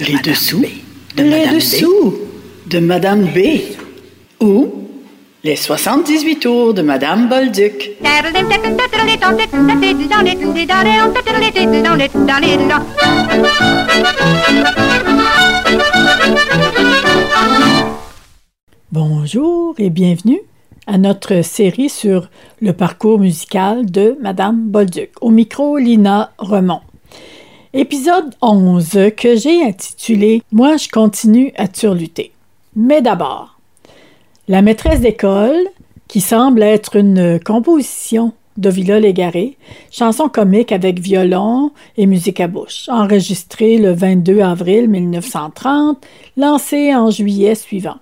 Les dessous de Les dessous de Madame B. Ou les 78 tours de Madame Bolduc. Bonjour et bienvenue à notre série sur le parcours musical de Madame Bolduc. Au micro, Lina Remont. Épisode 11 que j'ai intitulé Moi je continue à turluter. Mais d'abord, La maîtresse d'école, qui semble être une composition de Villa Légaré, chanson comique avec violon et musique à bouche, enregistrée le 22 avril 1930, lancée en juillet suivant.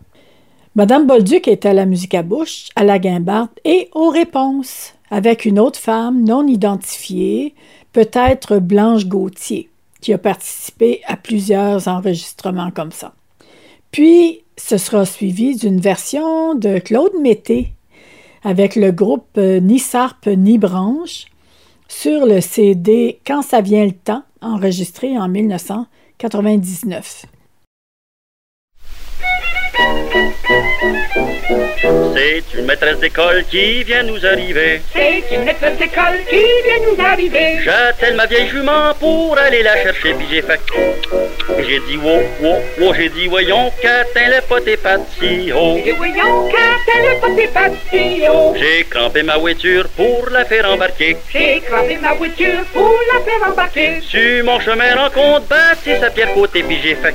Madame Bolduc est à la musique à bouche, à la guimbarde et aux réponses, avec une autre femme non identifiée, peut-être Blanche Gauthier, qui a participé à plusieurs enregistrements comme ça. Puis, ce sera suivi d'une version de Claude Mété avec le groupe euh, Ni Sarpe ni Branche sur le CD Quand ça vient le temps, enregistré en 1999. C'est une maîtresse d'école qui vient nous arriver. C'est une maîtresse d'école qui vient nous arriver. J'attelle ma vieille jument pour aller la chercher, puis j'ai fait. J'ai dit, wow, wow, wow, j'ai dit, voyons, pot et pas si haut. Et voyons, J'ai crampé ma voiture pour la faire embarquer. J'ai crampé ma voiture pour la faire embarquer. Sur mon chemin rencontre, bâti sa pierre côté, puis j'ai fait.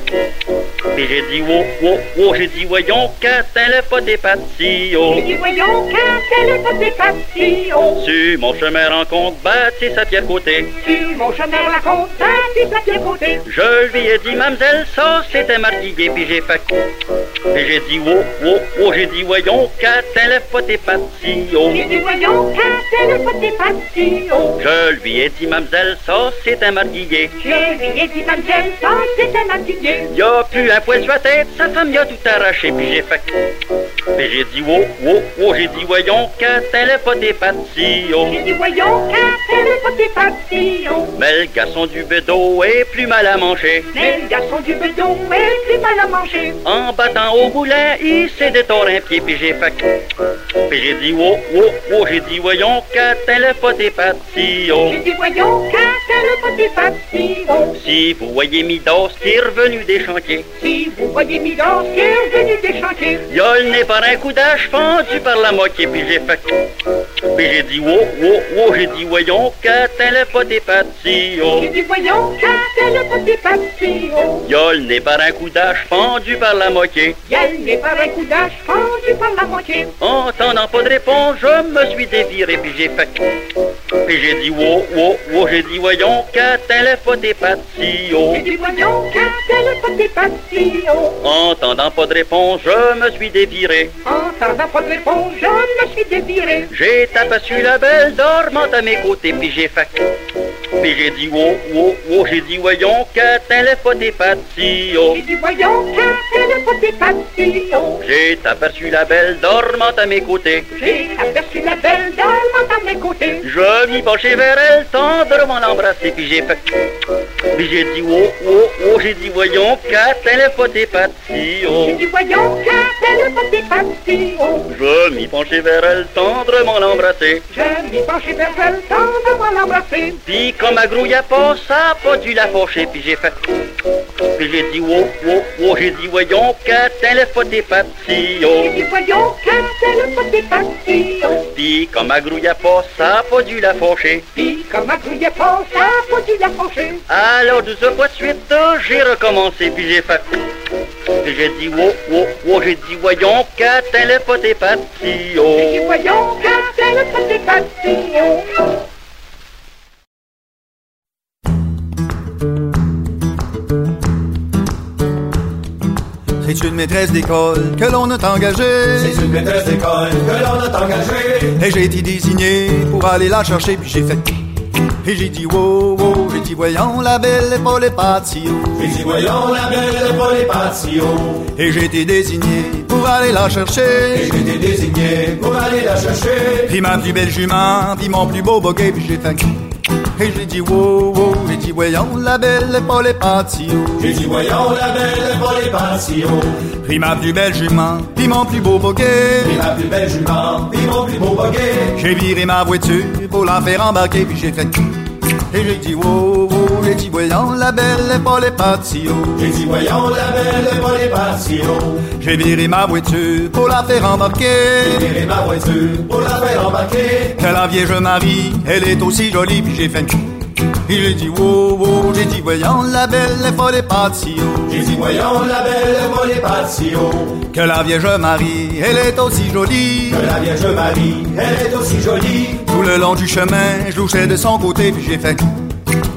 Puis j'ai dit, wow, wow, wow, j'ai dit, voyons, qu'atteint le pot et pas si haut. J'ai dit, voyons, qu'atteint le pot et pas si haut. Sur mon chemin rencontre, bâti sa pierre côté. Sur mon chemin rencontre, bâti sa pierre côté. Je lui ai dit, mademoiselle, ça c'était marquillé, puis j'ai fait. Puis j'ai dit, wow, wow, wow, j'ai dit, voyons, qu'atteint et pas voyons, pot et pas haut. Je lui ai dit, mademoiselle, ça c'est un marguillier. Je lui ai dit, mademoiselle, ça c'est un marquillé. Y a plus un poil sur la tête, sa femme y a tout arraché, puis j'ai fait. Puis j'ai dit, wow, wow, wow, j'ai dit, voyons, pot et pas haut. J'ai dit, voyons, pot et pas haut. Mais le garçon du bedeau est plus mal à manger. Mais le garçon du bedon est plus mal à manger. En battant au moulin, il s'est détoré un pied, puis j'ai fait. Puis j'ai dit, wow, wow, wow, j'ai dit, voyons, qu'atteint le pot et pas si haut. J'ai dit, voyons, qu'atteint le pot et pas si haut. Si vous voyez Midos qui est revenu des chantiers, Si vous voyez Midas qui est venu des chantiers. il a le nez par un coup d'âge fendu par la moitié, puis j'ai fait. Puis j'ai dit, wow, wow, wow, j'ai dit, voyons, qu'atteint le pot et pas si haut. J'ai dit, voyons, qu'atteint le pot et pas si haut. Il a le nez par un coup d'âge fendu par la moitié. Yel n'est pas un coup d'âge fendu par la Entendant pas de réponse, je me suis déviré, puis j'ai fait. Puis j'ai dit, wow, wow, wow, j'ai dit, voyons, qu'atteint le pot et pas si haut. J'ai dit, voyons, qu'atteint le pot et pas si haut. Entendant pas de réponse, je me suis déviré. Entendant pas de réponse, je me suis déviré. J'ai tapé sur la belle dormant à mes côtés, puis j'ai fait. J'ai dit, wow, wow, wow, j'ai dit, voyons, pot et pas si haut. J'ai dit, voyons, pot et pas si haut. J'ai aperçu la belle dormant à mes côtés. J'ai aperçu la belle dame à mes côtés. Je m'y penchai vers elle, tendrement l'embrasser, puis j'ai fait. Puis j'ai dit, oh, oh, oh, j'ai dit, voyons, pot et pas si haut. J'ai dit, voyons, et pas si haut. Je m'y penchai vers elle, tendrement l'embrasser. Je m'y penchai vers elle, tendrement l'embrasser. Comme ma grouille a pas, ça a pas dû la faucher, puis j'ai fait. Puis j'ai dit, oh, oh, oh, j'ai dit, voyons, pot et pas si J'ai haut. dit, voyons, et pas si haut. Puis comme ma grouille a pas, ça a pas dû la faucher. Puis, comme ma grouille pas, ça a pas dû la faucher. Alors de ce fois de suite, j'ai recommencé, puis j'ai fait. Puis j'ai dit, oh, oh, oh, j'ai dit, voyons, pot et pas si J'ai dit, voyons, pot et pas si haut. C'est une maîtresse d'école que l'on a engagée. C'est une maîtresse d'école que l'on a engagée. Et j'ai été désigné pour aller la chercher, puis j'ai fait. Et j'ai dit, wow, wow, j'ai dit, voyons, la belle épaule et patio. J'ai dit, voyons la belle épaule et patio. Et j'ai été désigné pour aller la Et chercher. j'ai été désigné pour aller la chercher. Puis ma plus belle jument, puis mon plus beau bouquet, puis j'ai fait. Et j'ai dit wow, wow, j'ai dit voyons la belle pas les patio. J'ai dit voyons la belle pas les patio. Pris ma plus belle jument, puis mon plus beau bouquet. Pris ma plus belle jument, puis mon plus beau bouquet. J'ai viré ma voiture pour la faire embarquer, puis j'ai fait et j'ai dit wow, wow, j'ai dit voyons la belle et pas les patio. J'ai dit voyons la belle et pas les patio. J'ai viré ma voiture pour la faire embarquer. J'ai viré ma voiture pour la faire embarquer. Que la vieille Marie, elle est aussi jolie, puis j'ai fait et j'ai dit wow, wow, j'ai dit voyons la belle et pas les patio. J'ai dit voyons la belle et pas les patio. Que la Vierge Marie, elle est aussi jolie. Que la Vierge Marie, elle est aussi jolie. Tout le long du chemin, je louchais de son côté, puis j'ai fait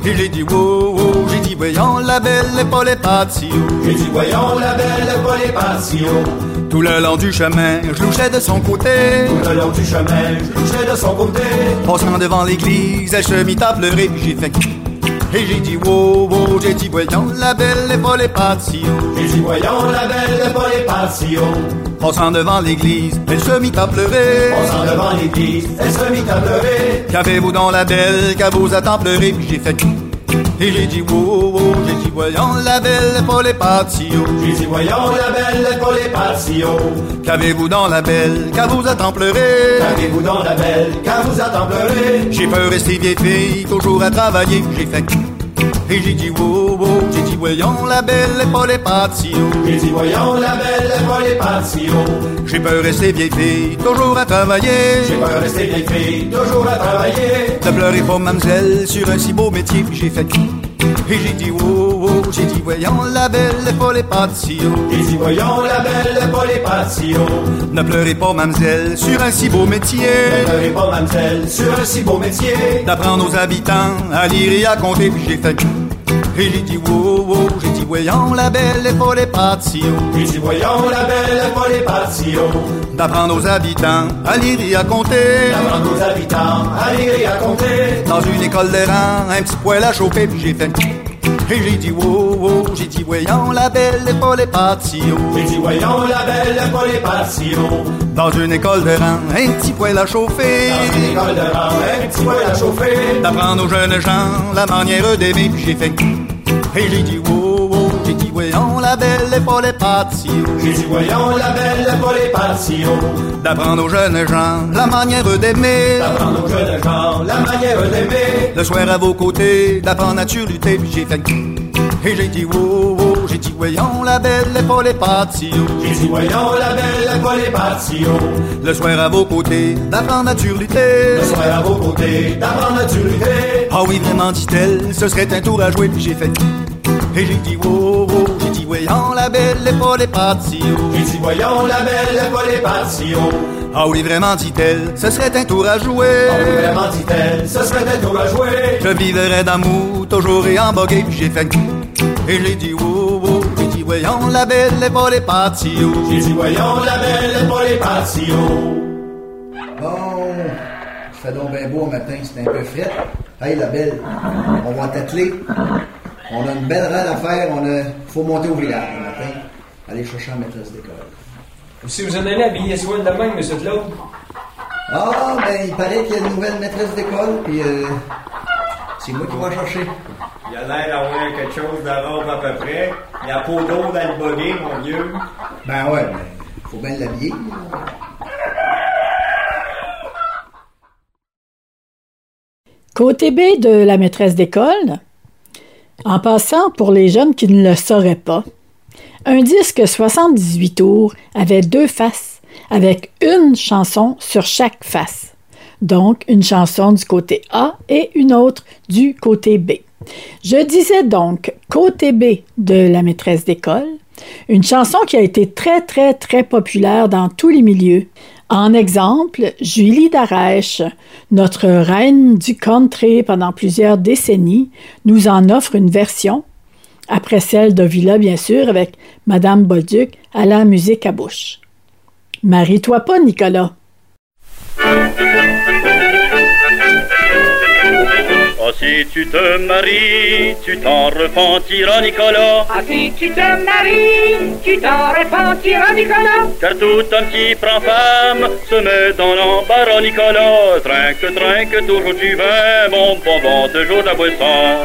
et j'ai dit wow, wow, j'ai dit voyons la belle et pas les patio. J'ai dit voyons la belle et pas les. Tout le long du chemin, je louchais de son côté. Tout le long du chemin, je louchais de son côté. Passant devant l'église, elle se mit à pleurer, j'ai fait et j'ai dit wow, wow, j'ai dit voyons la belle et pas les. J'ai dit voyons la belle et pas les. Passant devant l'église, elle se mit à pleurer. Passant devant l'église, elle se mit à pleurer. Qu'avez-vous dans la belle, qu'à vous attend pleurer, puis j'ai fait et j'ai dit wow, wow, j'ai dit voyons la belle et pas les patio. J'ai dit voyons la belle et pas les patio. Qu'avez-vous dans la belle, qu'à vous attend pleurer? Qu'avez-vous dans la belle, qu'à vous attend pleurer? J'ai peur rester vieille fille, toujours à travailler, j'ai fait et j'ai dit wow, wow, voyons la belle et pas les patio. J'ai dit voyons la belle et pas les patio. J'ai peur rester vieille fille, toujours à travailler. J'ai peur rester vieille fille, toujours à travailler. Ne pleurez pas, mademoiselle, sur un si beau métier, puis j'ai fait et j'ai dit wow, wow, j'ai dit voyons la belle et pas les patio. J'ai dit voyons la belle et pas les patio. Ne pleurez pas, mademoiselle, sur un si beau métier. Ne pleurez pas, mademoiselle, sur un si beau métier. D'apprendre aux habitants à lire et à compter, puis j'ai fait j'ai dit wow, wow, j'ai dit voyons la belle et pas les patio. J'ai dit voyons la belle et pas les patio. D'apprendre aux habitants à lire et à compter. D'apprendre aux habitants à lire et à compter. Dans une école de rang, un petit poêle à chauffer, puis j'ai fait et j'ai dit wow, wow, j'ai dit voyons la belle et pas les. J'ai dit voyons la belle et pas les. Dans une école de rang, un petit poêle à chauffer. Dans une école de rang, un petit poêle à chauffer. D'apprendre aux jeunes gens la manière d'aimer, j'ai fait et j'ai dit wow, voyons la belle les patio. J'ai dit voyons la belle les patio. D'apprendre aux jeunes gens la manière d'aimer. D'apprendre aux jeunes gens la manière d'aimer. Le soir à vos côtés, d'apprendre à lutter, puis j'ai fait et j'ai dit wow, wow, j'ai dit voyons la belle les patio. J'ai dit voyons la belle les patio. Le soir à vos côtés, d'apprendre à lutter. Le soir à vos côtés, d'apprendre à lutter. Ah oui, vraiment, dit-elle, ce serait un tour à jouer, puis j'ai fait et j'ai dit wow, voyons la belle et pas les patio. J'ai dit voyons la belle et pas les patio. Ah oui, vraiment, dit-elle, ce serait un tour à jouer. Ah oui, vraiment, dit-elle, ce serait un tour à jouer. Je vivrais d'amour, toujours et en bogué, puis j'ai fait et j'ai dit wow, wow, j'ai dit voyons la belle et pas les patio. J'ai dit voyons la belle et pas les patio. Bon, il fait donc bien beau au matin, c'est un peu frais. Hey la belle, on va t'atteler. On a une belle rade à faire, on a, faut monter au village le matin, aller chercher la maîtresse d'école. Si vous en allez habiller soin de même, M. Claude. Ah, ben il paraît qu'il y a une nouvelle maîtresse d'école, puis euh, c'est moi qui vais chercher. Il a l'air d'avoir quelque chose de robe à peu près. Il a peau d'eau dans le buggy, mon vieux. Ben ouais, ben, faut bien l'habiller. Côté B de la maîtresse d'école, en passant pour les jeunes qui ne le sauraient pas, un disque 78 tours avait deux faces, avec une chanson sur chaque face. Donc, une chanson du côté A et une autre du côté B. Je disais donc côté B de la maîtresse d'école, une chanson qui a été très très très populaire dans tous les milieux. En exemple, Julie Darèche, notre reine du country pendant plusieurs décennies, nous en offre une version, après celle de Villa bien sûr, avec Madame Bolduc à la musique à bouche. Marie-toi pas, Nicolas. Tu te maries, tu t'en repentiras, Nicolas. Ah, si tu te maries, tu t'en repentiras, Nicolas. Car tout homme qui prend femme se met dans l'embarras, Nicolas. Trinque, trinque, toujours du vin, mon bonbon, toujours de la boisson.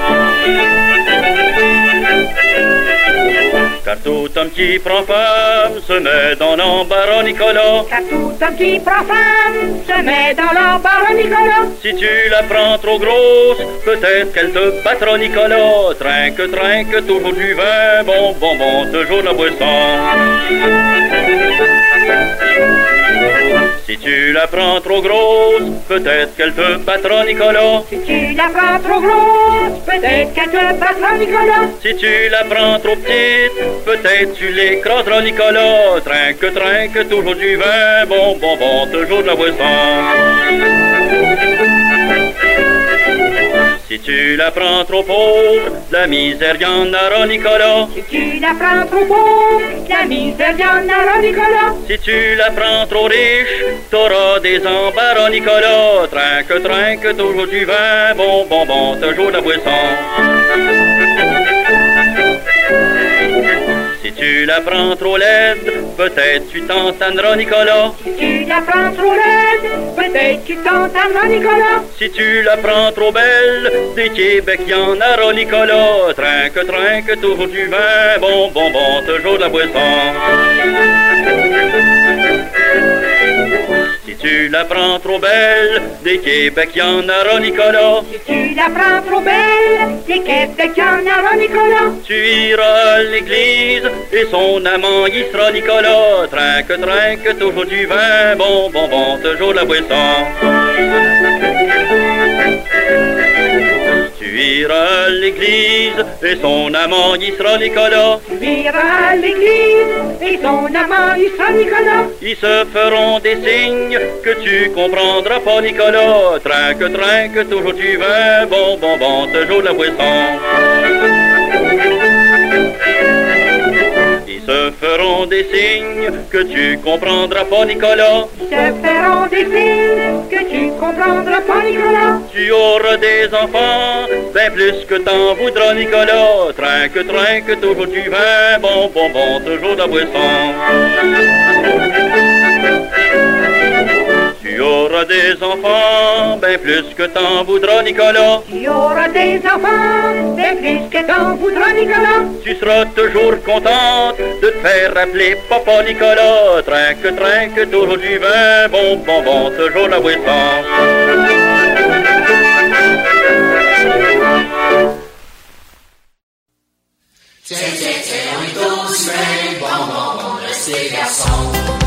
Car tout homme qui prend femme se met dans l'embarras, Nicolas. Car tout homme qui prend femme se met dans l'embarras, Nicolas. Si tu la prends trop grosse, peut-être qu'elle te battra, Nicolas. Trinque, trinque, toujours du vin, bon, bon, bon, toujours la boisson. Si tu la prends trop grosse, peut-être qu'elle te battra, Nicolas. Si tu la prends trop grosse, peut-être qu'elle te battra, Nicolas. Si tu la prends trop petite, peut-être tu l'écraseras, Nicolas. Trinque, trinque, toujours du vin, bon, bon, bon, toujours de la boisson. Si tu la prends trop pauvre, la misère y en aura, Nicolas. Si tu la prends trop pauvre, la misère y en aura, Nicolas. Si tu la prends trop riche, t'auras des embarras, Nicolas. Trinque, trinque, toujours du vin, bon, bon, bon, toujours de la boisson. Si tu la prends trop laide, peut-être tu t'entanneras, Nicolas. Si tu la prends trop laide, peut-être tu t'entanneras, Nicolas. Si tu la prends trop belle, des Québec y en aura, Nicolas. Trinque, trinque, toujours du vin, bon, bon, bon, toujours de la boisson. Tu la prends trop belle, des Québec y en aura, Nicolas. Si tu la prends trop belle, des Québec y en aura, Nicolas. Tu iras à l'église et son amant y sera Nicolas. Trinque, trinque, toujours du vin, bon, bon, bon, toujours la boisson. Tu iras à l'église et son amant y sera Nicolas. Tu iras à l'église et son amant y sera Nicolas. Ils se feront des signes que tu comprendras pas, Nicolas. Trinque, trinque, toujours du vin, bon, bon, bon, toujours la boisson. Se feront des signes que tu comprendras pas, Nicolas. Se feront des signes que tu comprendras pas, Nicolas. Tu auras des enfants, bien plus que t'en voudras, Nicolas. Trinque, trinque, toujours du vin, bon, bon, bon, toujours de la boisson. Tu auras des enfants, bien plus que t'en voudras, Nicolas. Tu auras des enfants, bien plus que t'en voudras, Nicolas. Tu seras toujours contente de te faire appeler Papa Nicolas. Trinque, trinque, toujours du vin, bon, bon, bon, toujours la boisson. Tiens, tiens, tiens, on est tous bien, bon, bon, bon, restez garçons.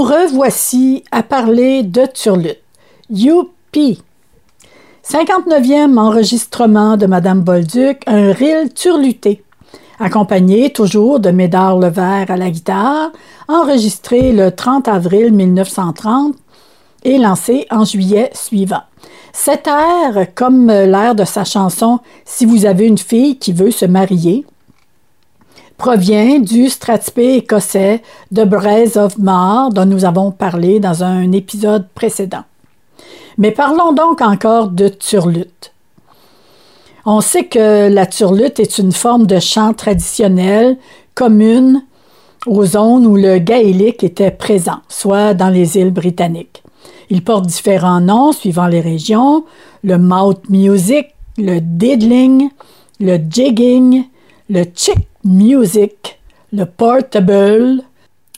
Nous revoici à parler de Turlutte. Youpi! 59e enregistrement de Madame Bolduc, un reel turluté, accompagné toujours de Médard Levert à la guitare, enregistré le 30 avril 1930 et lancé en juillet suivant. Cet air, comme l'air de sa chanson Si vous avez une fille qui veut se marier, provient du Stratspé écossais de Braise of Mar dont nous avons parlé dans un épisode précédent. Mais parlons donc encore de turlute. On sait que la turlute est une forme de chant traditionnel commune aux zones où le gaélique était présent, soit dans les îles britanniques. Il porte différents noms suivant les régions, le mouth music, le diddling, le jigging, le chick music, le portable,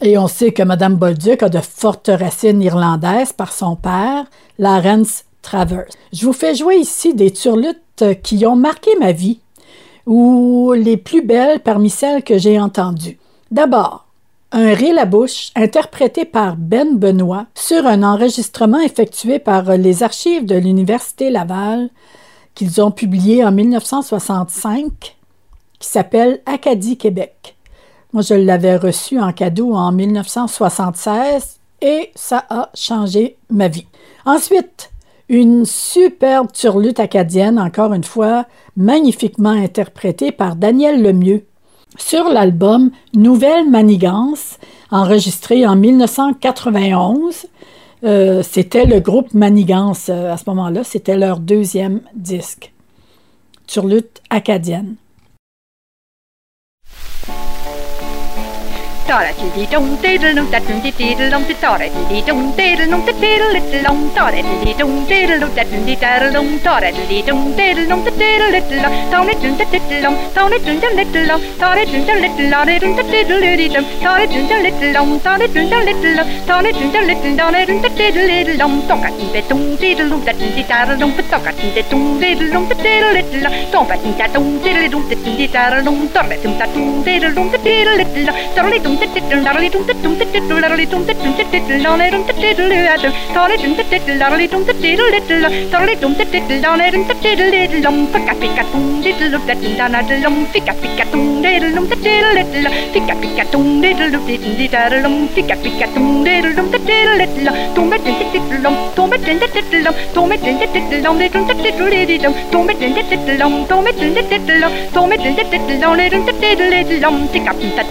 et on sait que Mme Bolduc a de fortes racines irlandaises par son père, Lawrence Travers. Je vous fais jouer ici des turlutes qui ont marqué ma vie, ou les plus belles parmi celles que j'ai entendues. D'abord, un rire à bouche interprété par Ben Benoît sur un enregistrement effectué par les archives de l'Université Laval qu'ils ont publié en 1965 qui s'appelle Acadie Québec. Moi, je l'avais reçu en cadeau en 1976 et ça a changé ma vie. Ensuite, une superbe turlute acadienne, encore une fois, magnifiquement interprétée par Daniel Lemieux. Sur l'album Nouvelle Manigance, enregistré en 1991, euh, c'était le groupe Manigance euh, à ce moment-là, c'était leur deuxième disque. Turlute acadienne. tora ti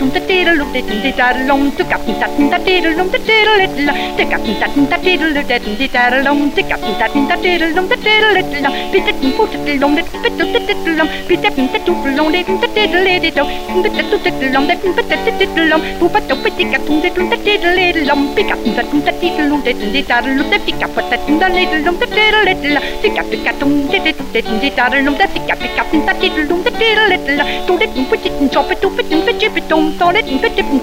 Tombe diddle-dum, tick-a-tum-tat-tum-tat-diddle-dum, diddle-diddle, tick-a-tum-tat-tum-tat-diddle-diddle, diddle-dum, tick-a-tum-tat-tum-tat-diddle-dum, diddle-diddle, pit-a-tum-poot-diddle-dum, pit-a-tum-tat-diddle-dum, pit-a-tum-tat-diddle-dum, diddle-diddle, pit-a-tum-tat-diddle-dum, pit-a-tum-tat-diddle-dum, poe-pat-tum-pit-tick-a-tum-tat-tum-tat-diddle-dum, pick-a-tum-tat-tum-tat-diddle-dum, diddle-diddle,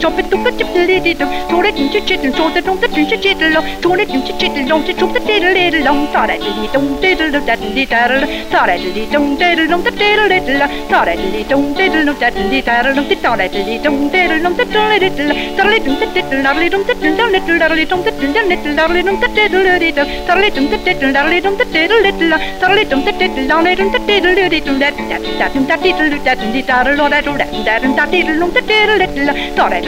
choppet took a chip the little told it into chittle told it don't the pinch chittle told it into chittle don't it took the diddle diddle long thought it diddy don't diddle of that diddy diddle thought it diddy don't diddle on the diddle diddle thought diddle of diddle of diddle on diddle diddle diddle dum diddle diddle diddle diddle diddle dum diddle diddle diddle dum diddle diddle diddle dum diddle diddle diddle diddle diddle dum diddle diddle diddle diddle diddle that diddle diddle diddle dum diddle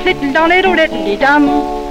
Little down it, little little dum.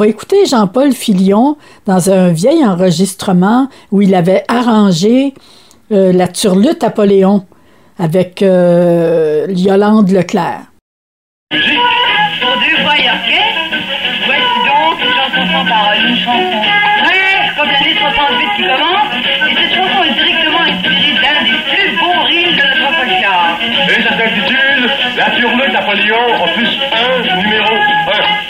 va écouter Jean-Paul Filion dans un vieil enregistrement où il avait arrangé euh, la turlute Apoléon avec euh, Yolande Leclerc. Musique et orchestre, voici donc une chanson sans parole, une chanson fraîche comme l'année 68 qui commence, et cette chanson est directement inspirée d'un des plus beaux rimes de notre folklore. Et ça s'intitule La turlute Napoléon, opus 1, numéro 1.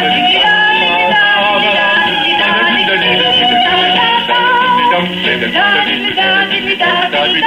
da dum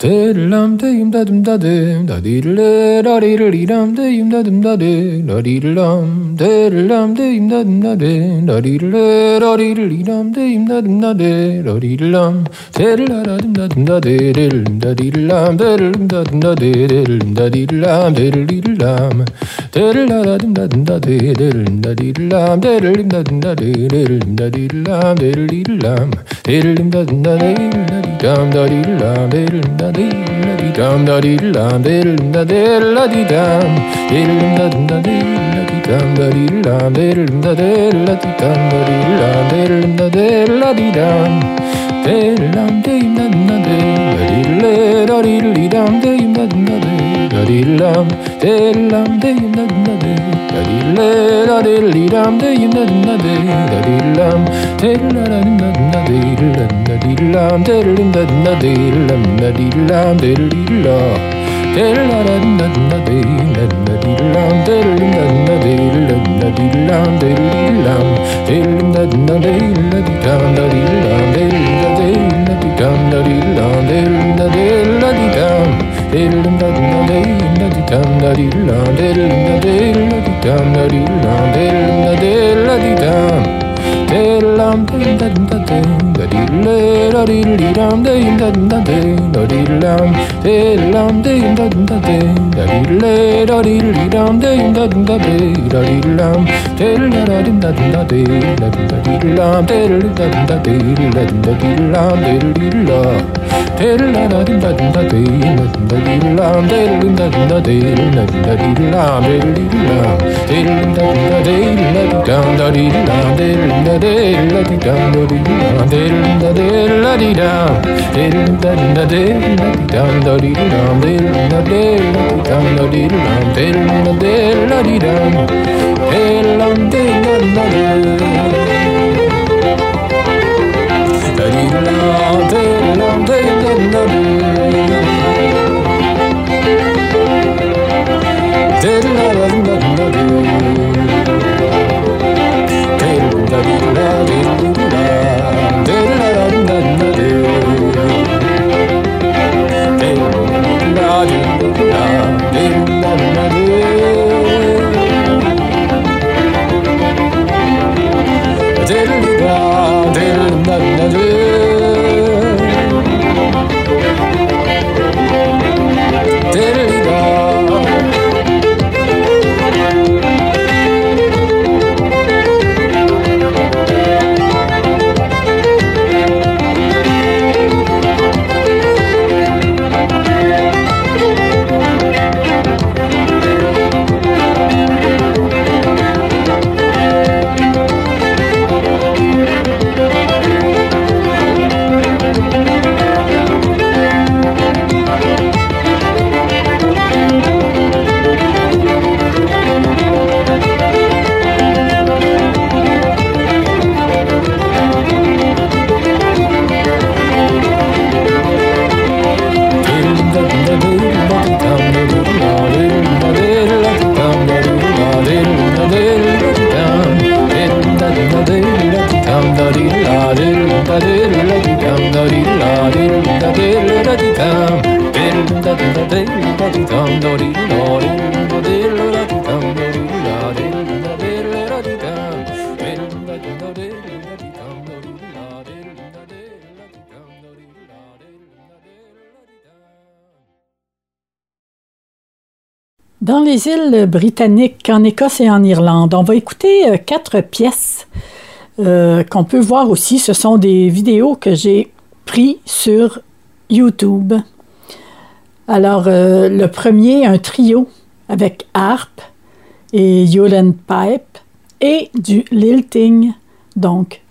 데를람데임 다듬다데 나디를레 라리를이람데임 다듬다데 라리를람 데를람데임 다듬다데 라리를레 라리를이람데임 다듬다데 라리를람 데를라라듬다듬다데 데를람다디를람 데를음다듬다데 데를음다디를람 데를리를람 Dum dum dum dum dum Dum da dee dum, dee dum da dee dum. da da da da da Hello, they did not do. Dans les îles britanniques, en Écosse et en Irlande, on va écouter euh, quatre pièces euh, qu'on peut voir aussi. Ce sont des vidéos que j'ai prises sur YouTube. Alors, euh, le premier, un trio avec harpe et Yolen Pipe et du lilting, donc.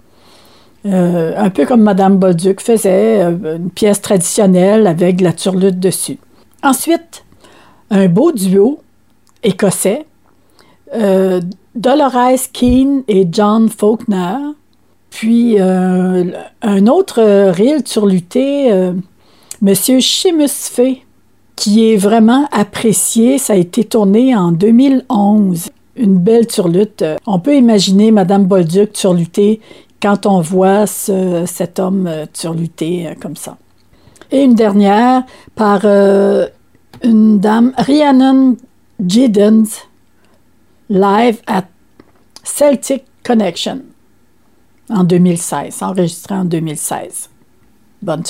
Un peu comme Madame Bolduc faisait, une pièce traditionnelle avec la turlute dessus. Ensuite, un beau duo écossais, euh, Dolores Keane et John Faulkner, puis euh, un autre reel turluté, euh, Monsieur Seamus Fay, qui est vraiment apprécié. Ça a été tourné en 2011. Une belle turlute. On peut imaginer Madame Bolduc turluter quand on voit ce- cet homme turluter comme ça. Et une dernière par une dame, Rhiannon Giddens, live at Celtic Connection en 2016, enregistré en 2016. Bonne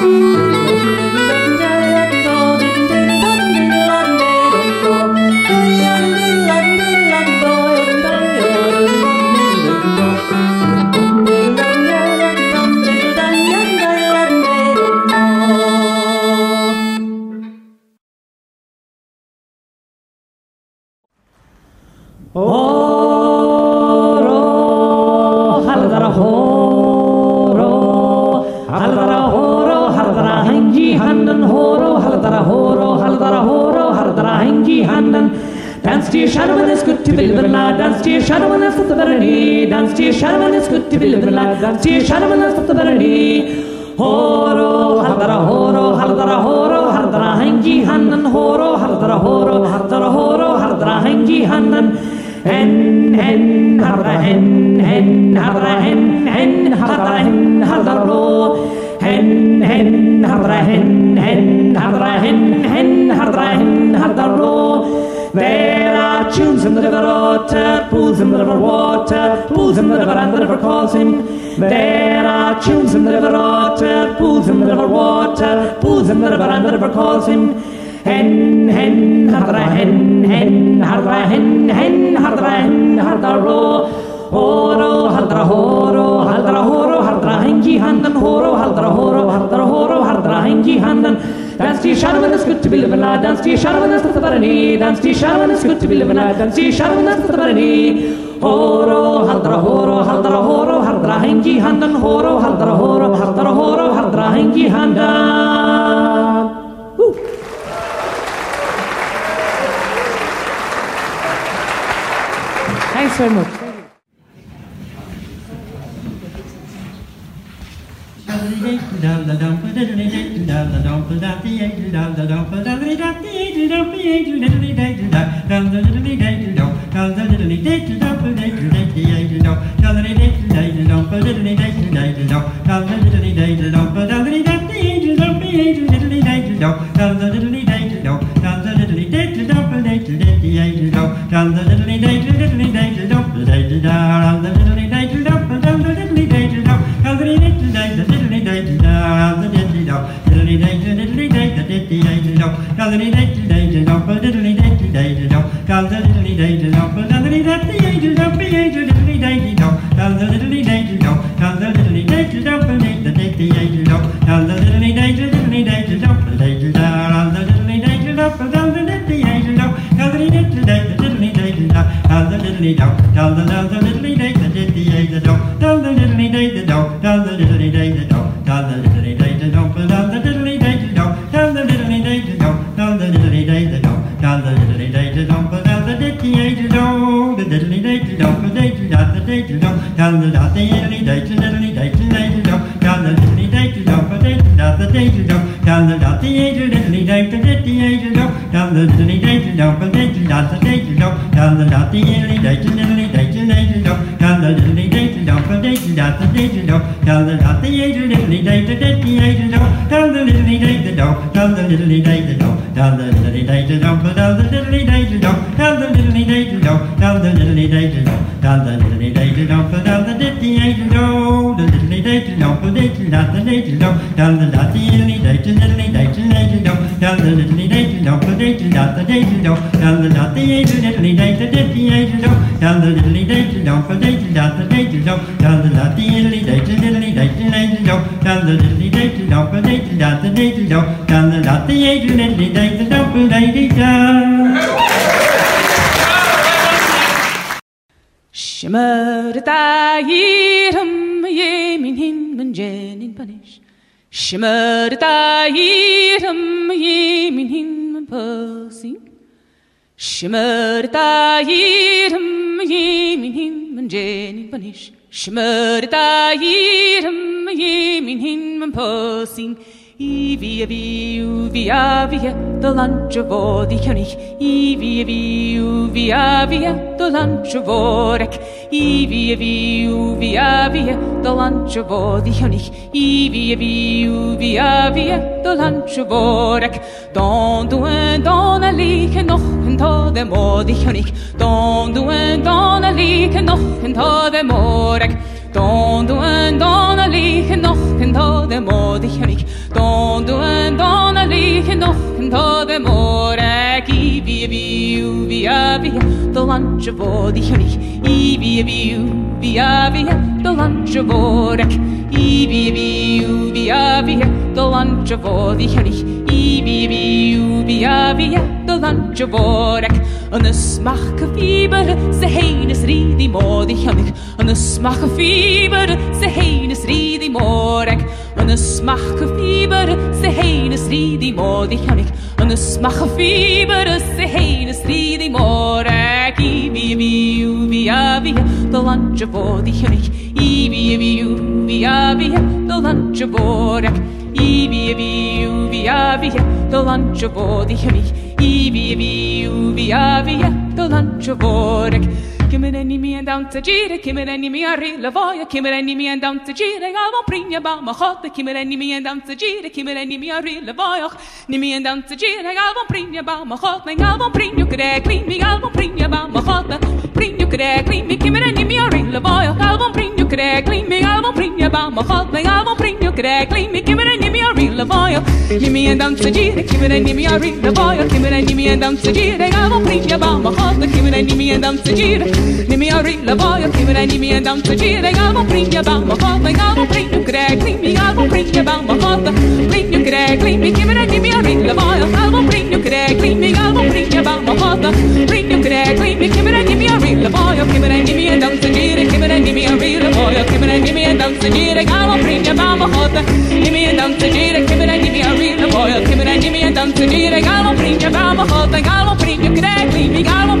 Thank you. it's good to be living like that. Horo, hardara horo, hardara horo, hardara hannan, horo, hardara horo, hardara horo, hardara hannan. Hen, hen, hardara hen, hen, hardara hen, hen, hardara hen, hardara ro. Hen, hen, hardara hen, hen, hardara hen, hen, hardara hen, hardara ro. There are tunes in the river water, pools in the river water, pools in the river and the river calls him. There are tunes in the river water, pools in the river water, pools in the river and the river calls him. Hen, hen, hardra hen, hen, hardra hen, hen, hardra hen, hardra ro. Horo, hardra horo, hardra horo, hardra hengi handen, horo, hardra horo, hardra horo, hardra hengi handen. دانستي شارمنس كنت بالبنا دانستي شارمنس تتبرني دانستي شارمنس كنت بالبنا دانستي شارمنس تتبرني هورو هدر هورو هدر هورو هدر هنجي هندن هورو هدر هورو هدر هورو هدر هنجي هندن Thanks very much. Thank you. da da da da the danger dump, down the dot the danger, diddly dump, the diddly danger dump, down the diddly danger dump, the danger dot the danger dump, down the dot the diddly danger, diddly danger, danger dump, down the diddly danger dump, the danger dot the danger dump, down the dot the danger, diddly danger, diddly danger dump, down the diddly danger dump, down the diddly danger dump, down the diddly danger dump, down the diddly danger dump, down the diddly danger dump, down the diddly danger dump, down the diddly danger dump, down the diddly danger dump. Down the dot the age and then the day the dump lady down. Shimurita hirum ye min hin min jen in punish. Shimurita hirum ye min hin min pussy. Shimurita hirum ye min hin min jen in punish. Shimurita hirum ye min hin min pussy pussy. Ivi vi uvi avia the lunch of the König. Ivi vi uvi avia the lunch of orek. Ivi vi uvi avia the lunch of the König. Ivi vi uvi avia the lunch of orek. Don du en don a like noch en ta de mo the König. Don du en don a like noch en ta de morek. Don du en don a like noch en ta de mo the König. Då du en donna lihen dochen to de more ki vi vi u vi a vi do lunch of odi hori i vi vi u vi a vi do lunch of orek i vi vi u vi a vi do lunch of odi hori i vi vi u vi a vi do lunch of orek an y smach y fiber se hein ys ridi mod i hynny an y smach y fiber se hein ys ridi Morek, morek Yn ysmach cyfibyr se hein ysri di mod i chanig Yn ysmach cyfibyr se hein ysri di morek I fi i fi yw fi a fi Dy lunch fod i chanig I fi i fi yw fi a fi Dy lanja forek I fi i fi fi a fi Dy lanja fod i chanig I fi i fi fi a fi Dy Kimmereni mi en down te gire, kimmereni mi a rilla voia, kimmereni mi en down te gire, galvan prinja ba ma hotte, kimmereni mi en down te gire, kimmereni mi a rilla voia, ni mi en down te gire, galvan prinja ba ma hotte, galvan prinja kre klin mi, galvan prinja ba ma hotte, kräkling me kimmer ni mi ring le boy album bring you kräkling Me album bring ya ba ma hol mi album bring you kräkling mi kimmer ni mi ring le boy ni mi and dance ji re kimmer me mi ring le boy kimmer ni mi and dance ji re album bring ya ba ma hol kimmer ni mi and dance ji re ni mi ring le boy kimmer ni mi and dance ji re album bring ya ba ma hol mi album bring you kräkling mi album bring ya ba ma hol تجيرك I will bring you by my hood Give me a dump تجيرك كبر give me a real boy. كبر give me a dump تجيرك I will bring you by my hood I will bring you كده leave me I will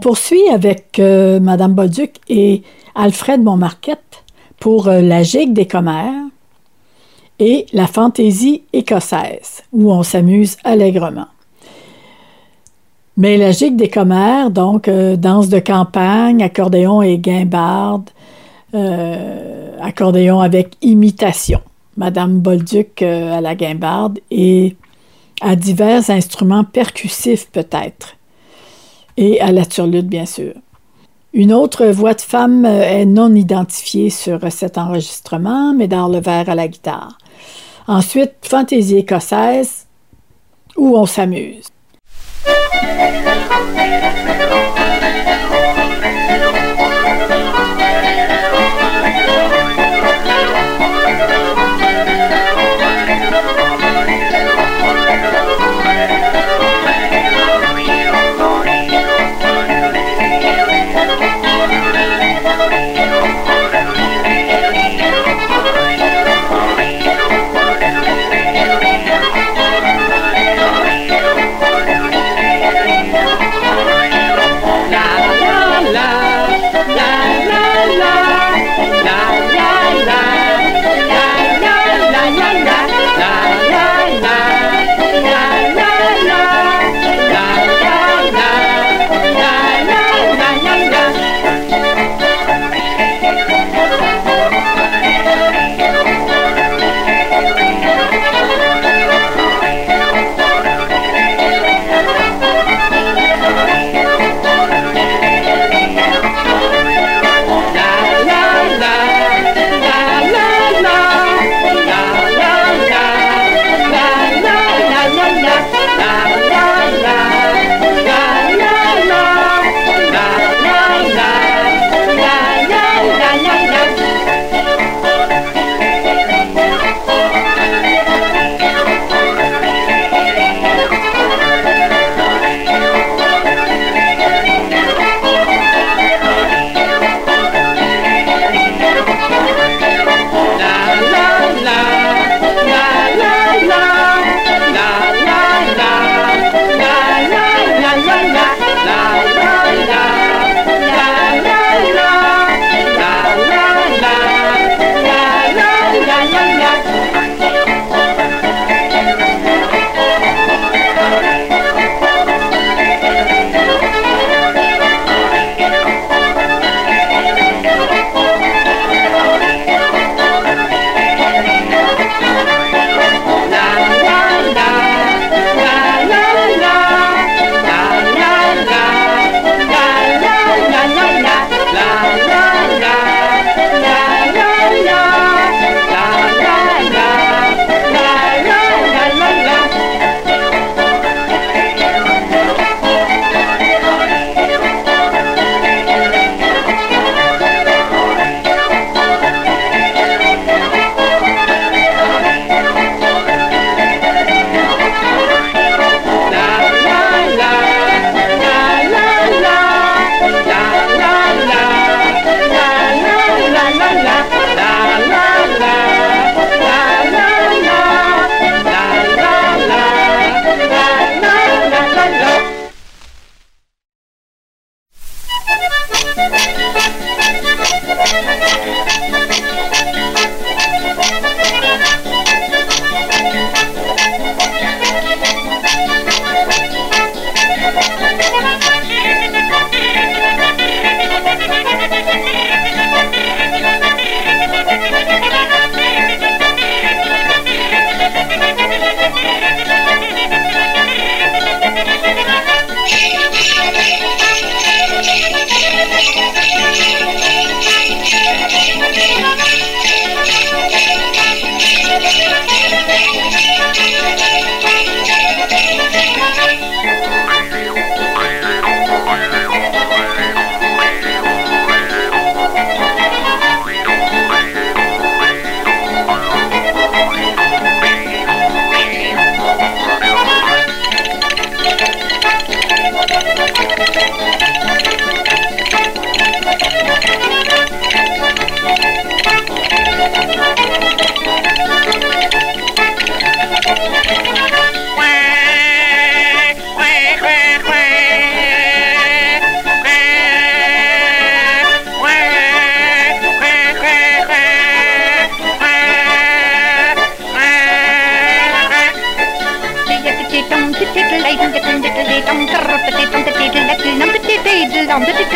poursuit avec euh, Madame Bolduc et Alfred Montmarquette pour euh, la gigue des commères et la fantaisie écossaise, où on s'amuse allègrement. Mais la gigue des commères, donc euh, danse de campagne, accordéon et guimbarde, euh, accordéon avec imitation. Madame Bolduc à la guimbarde et à divers instruments percussifs peut-être. Et à la turlute, bien sûr. Une autre voix de femme euh, est non identifiée sur cet enregistrement, mais dans le verre à la guitare. Ensuite, fantaisie écossaise, où on s'amuse.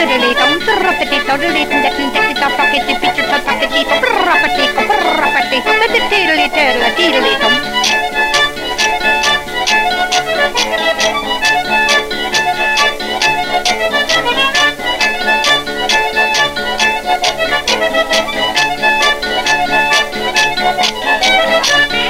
diddly dum droppity doddly dum diddly diddly dum pockety pitcher dum pockety dum droppity dum droppity dum diddly diddly diddly dum. Thank you.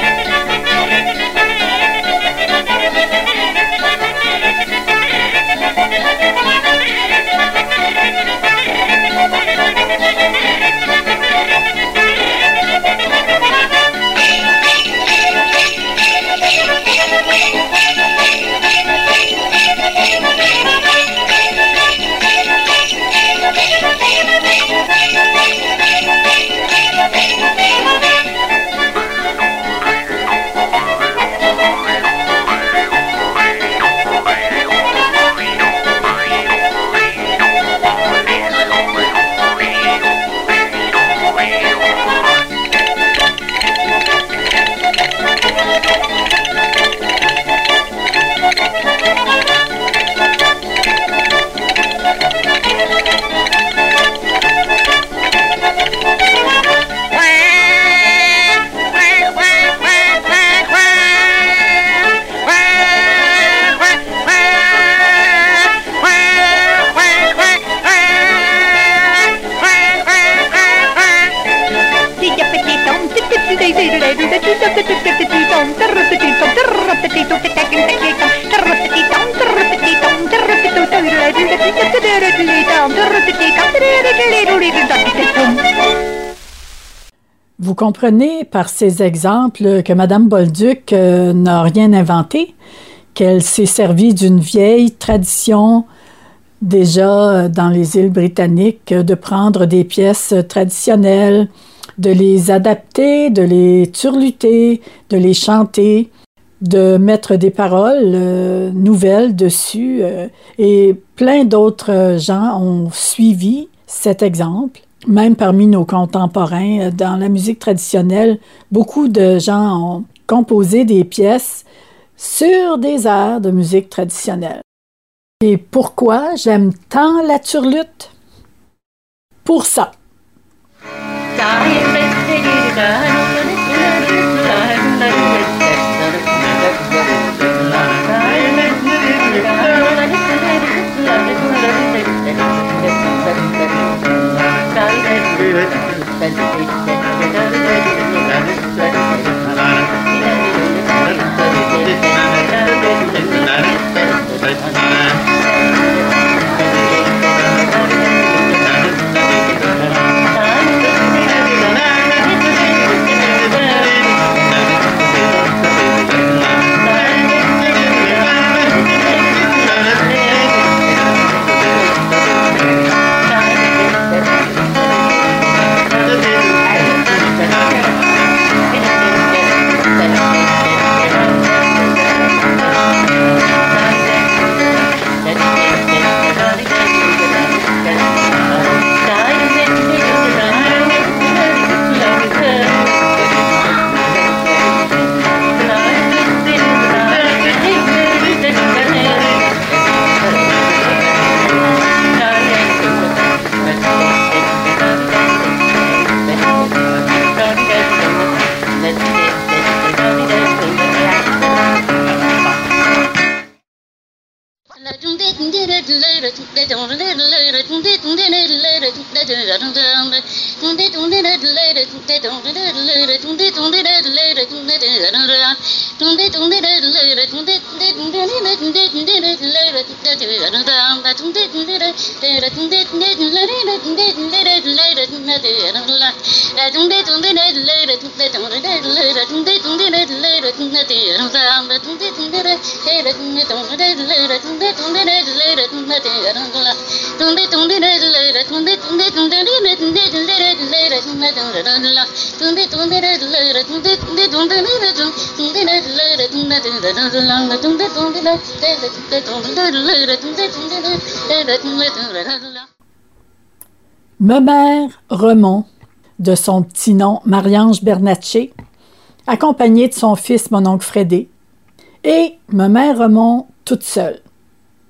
Vous comprenez par ces exemples que Mme Bolduc euh, n'a rien inventé, qu'elle s'est servie d'une vieille tradition déjà euh, dans les îles britanniques euh, de prendre des pièces traditionnelles, de les adapter, de les turluter, de les chanter, de mettre des paroles nouvelles dessus. et plein d'autres gens ont suivi cet exemple. Même parmi nos contemporains, euh, dans la musique traditionnelle, beaucoup de gens ont composé des pièces sur des airs de musique traditionnelle. Et pourquoi j'aime tant la turlute? Pour ça. vegetation. Memère Remond, de son petit nom Marie-Ange Bernatchez, accompagnée de son fils mon oncle Frédé, et Memère Remond toute seule.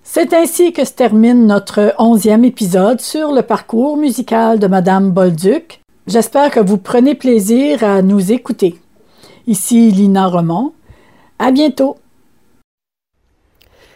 C'est ainsi que se termine notre onzième épisode sur le parcours musical de Madame Bolduc. J'espère que vous prenez plaisir à nous écouter. Ici Lina Remond. À bientôt.